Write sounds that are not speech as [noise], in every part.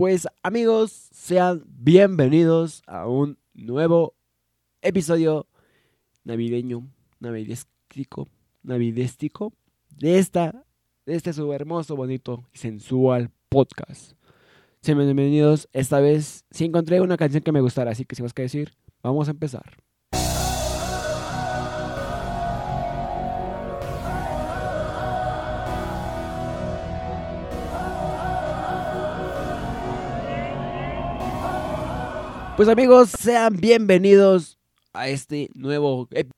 Pues amigos, sean bienvenidos a un nuevo episodio navideño, navidéstico, navidéstico de esta, de este su hermoso, bonito y sensual podcast. Sean bienvenidos. Esta vez sí encontré una canción que me gustara, así que sin más que decir, vamos a empezar. Pues amigos, sean bienvenidos a este nuevo... ep-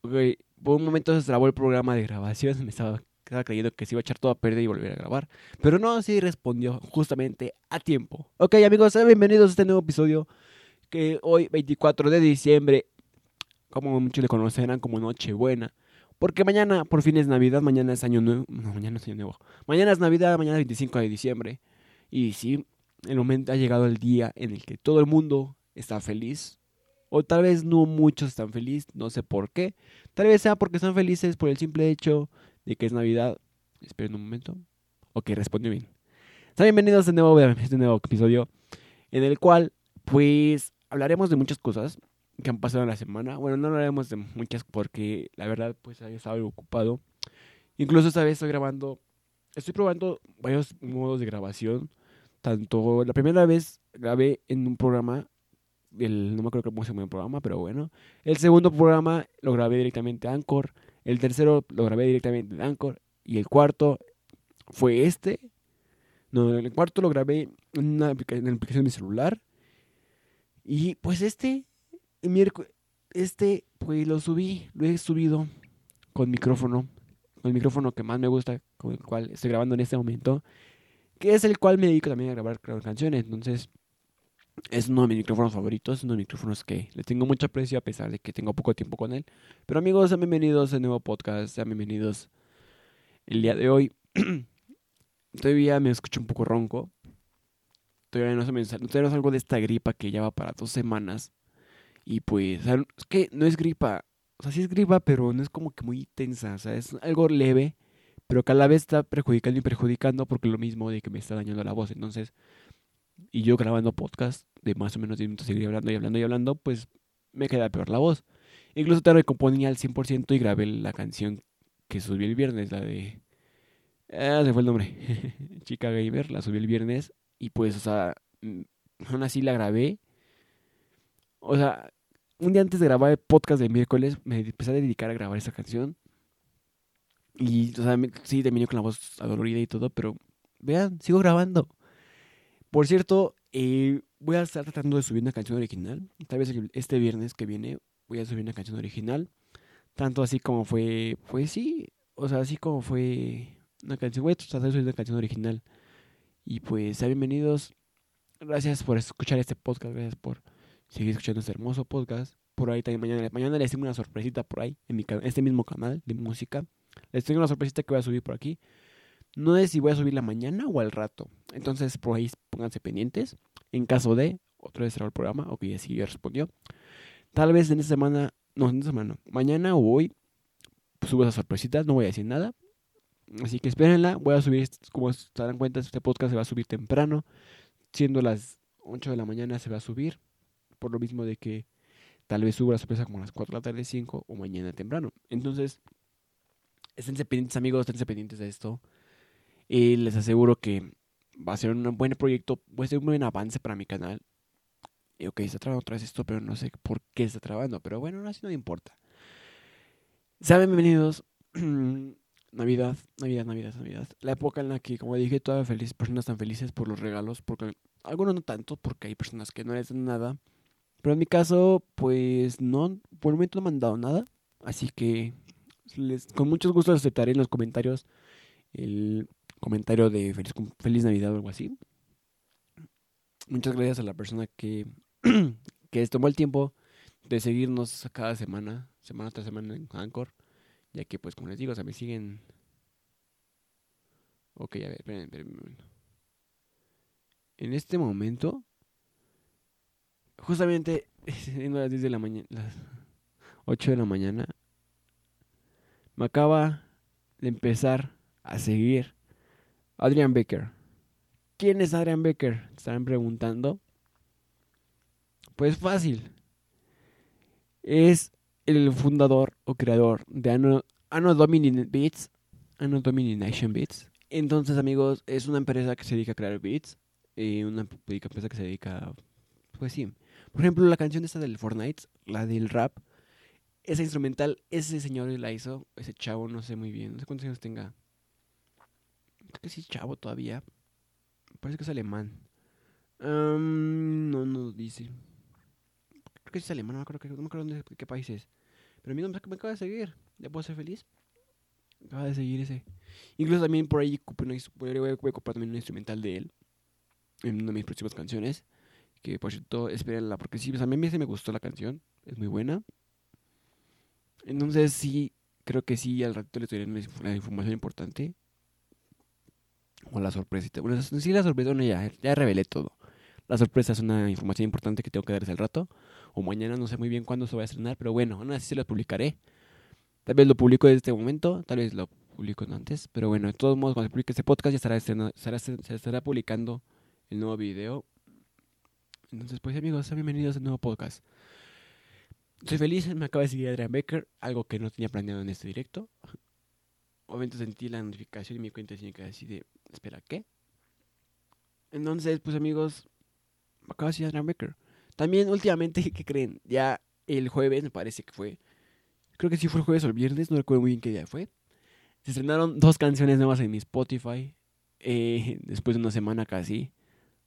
Ok, por un momento se trabó el programa de grabación, [laughs] me estaba, estaba creyendo que se iba a echar todo a perder y volver a grabar. Pero no, sí respondió justamente a tiempo. Ok amigos, sean bienvenidos a este nuevo episodio que hoy 24 de diciembre, como muchos le conocerán como Nochebuena. Porque mañana por fin es Navidad, mañana es Año Nuevo. No, mañana es Año Nuevo. Mañana es Navidad, mañana es 25 de diciembre. Y sí, el momento ha llegado el día en el que todo el mundo está feliz. O tal vez no muchos están felices, no sé por qué. Tal vez sea porque están felices por el simple hecho de que es Navidad. Esperen un momento. Ok, respondió bien. Bienvenidos este nuevo, a este nuevo episodio en el cual, pues, hablaremos de muchas cosas que han pasado en la semana. Bueno, no hablaremos de muchas porque la verdad, pues, he estado ocupado. Incluso esta vez estoy grabando, estoy probando varios modos de grabación. Tanto la primera vez grabé en un programa, el, no me acuerdo cómo se llama el programa, pero bueno. El segundo programa lo grabé directamente a Anchor. El tercero lo grabé directamente en Anchor. Y el cuarto fue este. No, el cuarto lo grabé en, una aplica- en la aplicación de mi celular. Y pues este, este, pues lo subí, lo he subido con micrófono. Con el micrófono que más me gusta, con el cual estoy grabando en este momento. Que es el cual me dedico también a grabar, canciones. Entonces, es uno de mis micrófonos favoritos, uno de mis micrófonos que le tengo mucho aprecio a pesar de que tengo poco tiempo con él. Pero amigos, sean bienvenidos a nuevo podcast, sean bienvenidos el día de hoy. [clears throat] Todavía me escucho un poco ronco. Todavía no, se me, todavía no salgo de esta gripa que ya va para dos semanas. Y pues, es que no es gripa. O sea, sí es gripa, pero no es como que muy tensa. O sea, es algo leve, pero que a la vez está perjudicando y perjudicando porque lo mismo de que me está dañando la voz. Entonces, y yo grabando podcast de más o menos 10 minutos, seguir hablando y hablando y hablando, pues me queda peor la voz. Incluso te recomponí al 100% y grabé la canción que subí el viernes, la de... Ah, se fue el nombre. [laughs] Chica Gamer, la subí el viernes y pues, o sea, mm, aún así la grabé. O sea, un día antes de grabar el podcast de miércoles me empecé a dedicar a grabar esa canción. Y, o sea, sí, terminé con la voz adolorida y todo, pero vean, sigo grabando. Por cierto, eh, voy a estar tratando de subir una canción original. Tal vez este viernes que viene voy a subir una canción original. Tanto así como fue, pues sí, o sea, así como fue una canción. Voy a tratar de subir una canción original. Y pues, sean bienvenidos. Gracias por escuchar este podcast. Gracias por seguir escuchando este hermoso podcast. Por ahí también mañana, mañana les tengo una sorpresita por ahí, en mi, este mismo canal de música. Les tengo una sorpresita que voy a subir por aquí. No sé si voy a subirla mañana o al rato. Entonces, por ahí pónganse pendientes. En caso de, otra vez cerrar el programa, ok, así ya respondió. Tal vez en esta semana, no, en esta semana, mañana o hoy, pues, subo esa sorpresita, no voy a decir nada. Así que espérenla, voy a subir, como se darán cuenta, este podcast se va a subir temprano. Siendo las 8 de la mañana se va a subir. Por lo mismo de que tal vez suba la sorpresa como las 4 de la tarde, 5 o mañana temprano. Entonces, esténse pendientes amigos, esténse pendientes de esto. Y les aseguro que va a ser un buen proyecto, va a ser un buen avance para mi canal. Y ok, está trabando otra vez esto, pero no sé por qué está trabando. Pero bueno, no, así no me importa. Sean bienvenidos. [clears throat] Navidad, Navidad, Navidad, Navidad. La época en la que, como dije, todas felices personas están felices por los regalos. Porque algunos no tanto, porque hay personas que no les dan nada. Pero en mi caso, pues no, por el momento no me han dado nada. Así que con mucho gusto les aceptaré en los comentarios el comentario de feliz, feliz Navidad o algo así. Muchas gracias a la persona que, [clears throat] que tomó el tiempo de seguirnos cada semana, semana tras semana en Anchor. Ya que, pues, como les digo, o sea, me siguen. Ok, a ver, esperen, esperen. En este momento, justamente, [laughs] siendo las 10 de la mañana, las 8 de la mañana, me acaba de empezar a seguir Adrian Baker. ¿Quién es Adrian Becker? Estarán preguntando. Pues fácil. Es el fundador o creador de Anno, Anno Beats. Anno Domini Nation Beats. Entonces, amigos, es una empresa que se dedica a crear beats. Y una empresa que se dedica. Pues sí. Por ejemplo, la canción esta del Fortnite, la del rap. Esa instrumental, ese señor la hizo. Ese chavo, no sé muy bien. No sé cuántos años tenga. Creo que sí chavo todavía. Parece que es alemán. no, no dice. Creo que es alemán, no me acuerdo, no me acuerdo de qué país es. Pero a mí no me, acaba de seguir. ¿Ya puedo ser feliz? Acaba de seguir ese. Incluso también por ahí voy, a, comprar también un instrumental de él. En una de mis próximas canciones. Que por cierto, espérenla. Porque sí, pues a mí sí me gustó la canción. Es muy buena. Entonces sí, creo que sí, al ratito les doy una información importante. O la sorpresa. Bueno, sí, la sorpresa, bueno, ya, ya revelé todo. La sorpresa es una información importante que tengo que darles al rato. O mañana, no sé muy bien cuándo se va a estrenar. Pero bueno, aún así se lo publicaré. Tal vez lo publico en este momento. Tal vez lo publico antes. Pero bueno, de todos modos, cuando se publique este podcast ya estará, estará, se estará publicando el nuevo video. Entonces, pues amigos, bienvenidos al nuevo podcast. Estoy feliz, me acaba de seguir Adrian Becker, algo que no tenía planeado en este directo. Obviamente sentí la notificación y mi cuenta que así de, espera, ¿qué? Entonces, pues amigos, me acaba de seguir Adrian Becker. También últimamente, [laughs] ¿qué creen? Ya el jueves me parece que fue, creo que sí fue el jueves o el viernes, no recuerdo muy bien qué día fue. Se estrenaron dos canciones nuevas en mi Spotify, eh, después de una semana casi.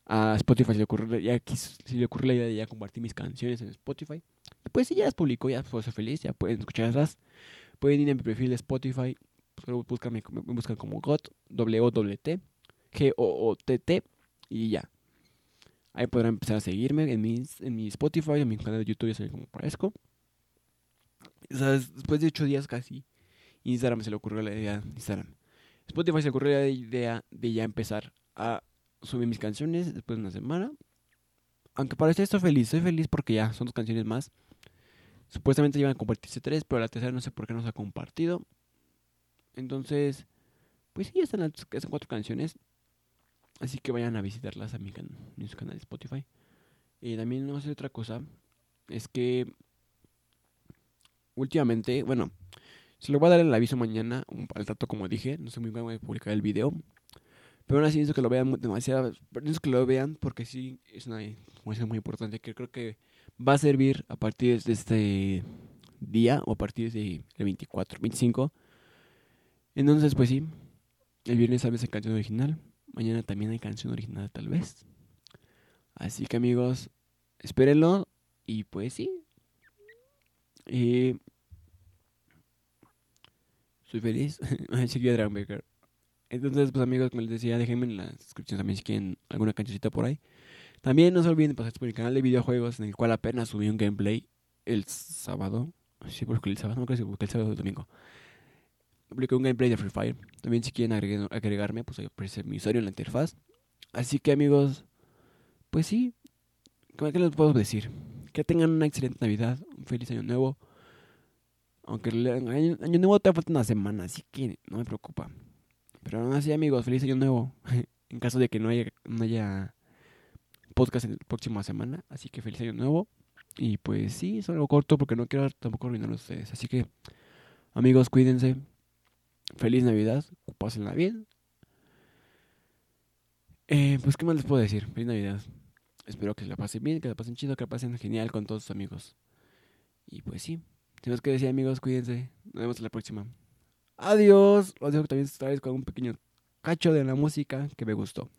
A Spotify se le ocurrió, ya se le ocurrió la idea de ya compartir mis canciones en Spotify. Pues sí, ya las publicó, ya puedo ser feliz, ya pueden escucharlas. Pueden ir a mi perfil de Spotify, buscan, me buscan como GOT, W-O-T, G-O-O-T-T, y ya. Ahí podrán empezar a seguirme en mi, en mi Spotify, en mi canal de YouTube, ya saben cómo parezco. Después de ocho días casi, Instagram se le ocurrió la idea, Instagram. Spotify se le ocurrió la idea de ya empezar a subir mis canciones después de una semana. Aunque parece esto feliz, estoy feliz porque ya son dos canciones más. Supuestamente iban a compartirse tres, pero la tercera no sé por qué no se ha compartido. Entonces, pues sí, están las cuatro canciones. Así que vayan a visitarlas a mi, en su canal de Spotify. Y también no sé otra cosa. Es que últimamente, bueno, se lo voy a dar el aviso mañana, al rato como dije. No sé muy bien, voy a publicar el video. Pero aún así necesito que lo vean demasiado. Necesito que lo vean porque sí es una información muy importante que creo que va a servir a partir de este día o a partir del 24, 25. Entonces, pues sí, el viernes sabes en canción original. Mañana también hay canción original, tal vez. Así que, amigos, espérenlo. Y pues sí. soy feliz. [laughs] Seguí a Dragon Baker. Entonces, pues amigos, como les decía, déjenme en la descripción también si quieren alguna cancioncita por ahí. También no se olviden de pasarse por mi canal de videojuegos en el cual apenas subí un gameplay el sábado. Sí, porque el sábado, no creo que el sábado o el domingo. Publiqué un gameplay de Free Fire. También si quieren agregarme, pues aparece mi usuario en la interfaz. Así que amigos, pues sí, ¿qué les puedo decir? Que tengan una excelente Navidad, un feliz año nuevo. Aunque el año, año nuevo te falta una semana, así que no me preocupa. Pero aún así, amigos, feliz año nuevo. [laughs] en caso de que no haya podcast en la próxima semana. Así que feliz año nuevo. Y pues sí, es algo corto porque no quiero tampoco arruinar a ustedes. Así que, amigos, cuídense. Feliz Navidad. Pásenla bien. Eh, pues, ¿qué más les puedo decir? Feliz Navidad. Espero que la pasen bien, que la pasen chido, que la pasen genial con todos sus amigos. Y pues sí. Tenemos que decir, amigos, cuídense. Nos vemos en la próxima. Adiós. Os dejo también vez con un pequeño cacho de la música que me gustó.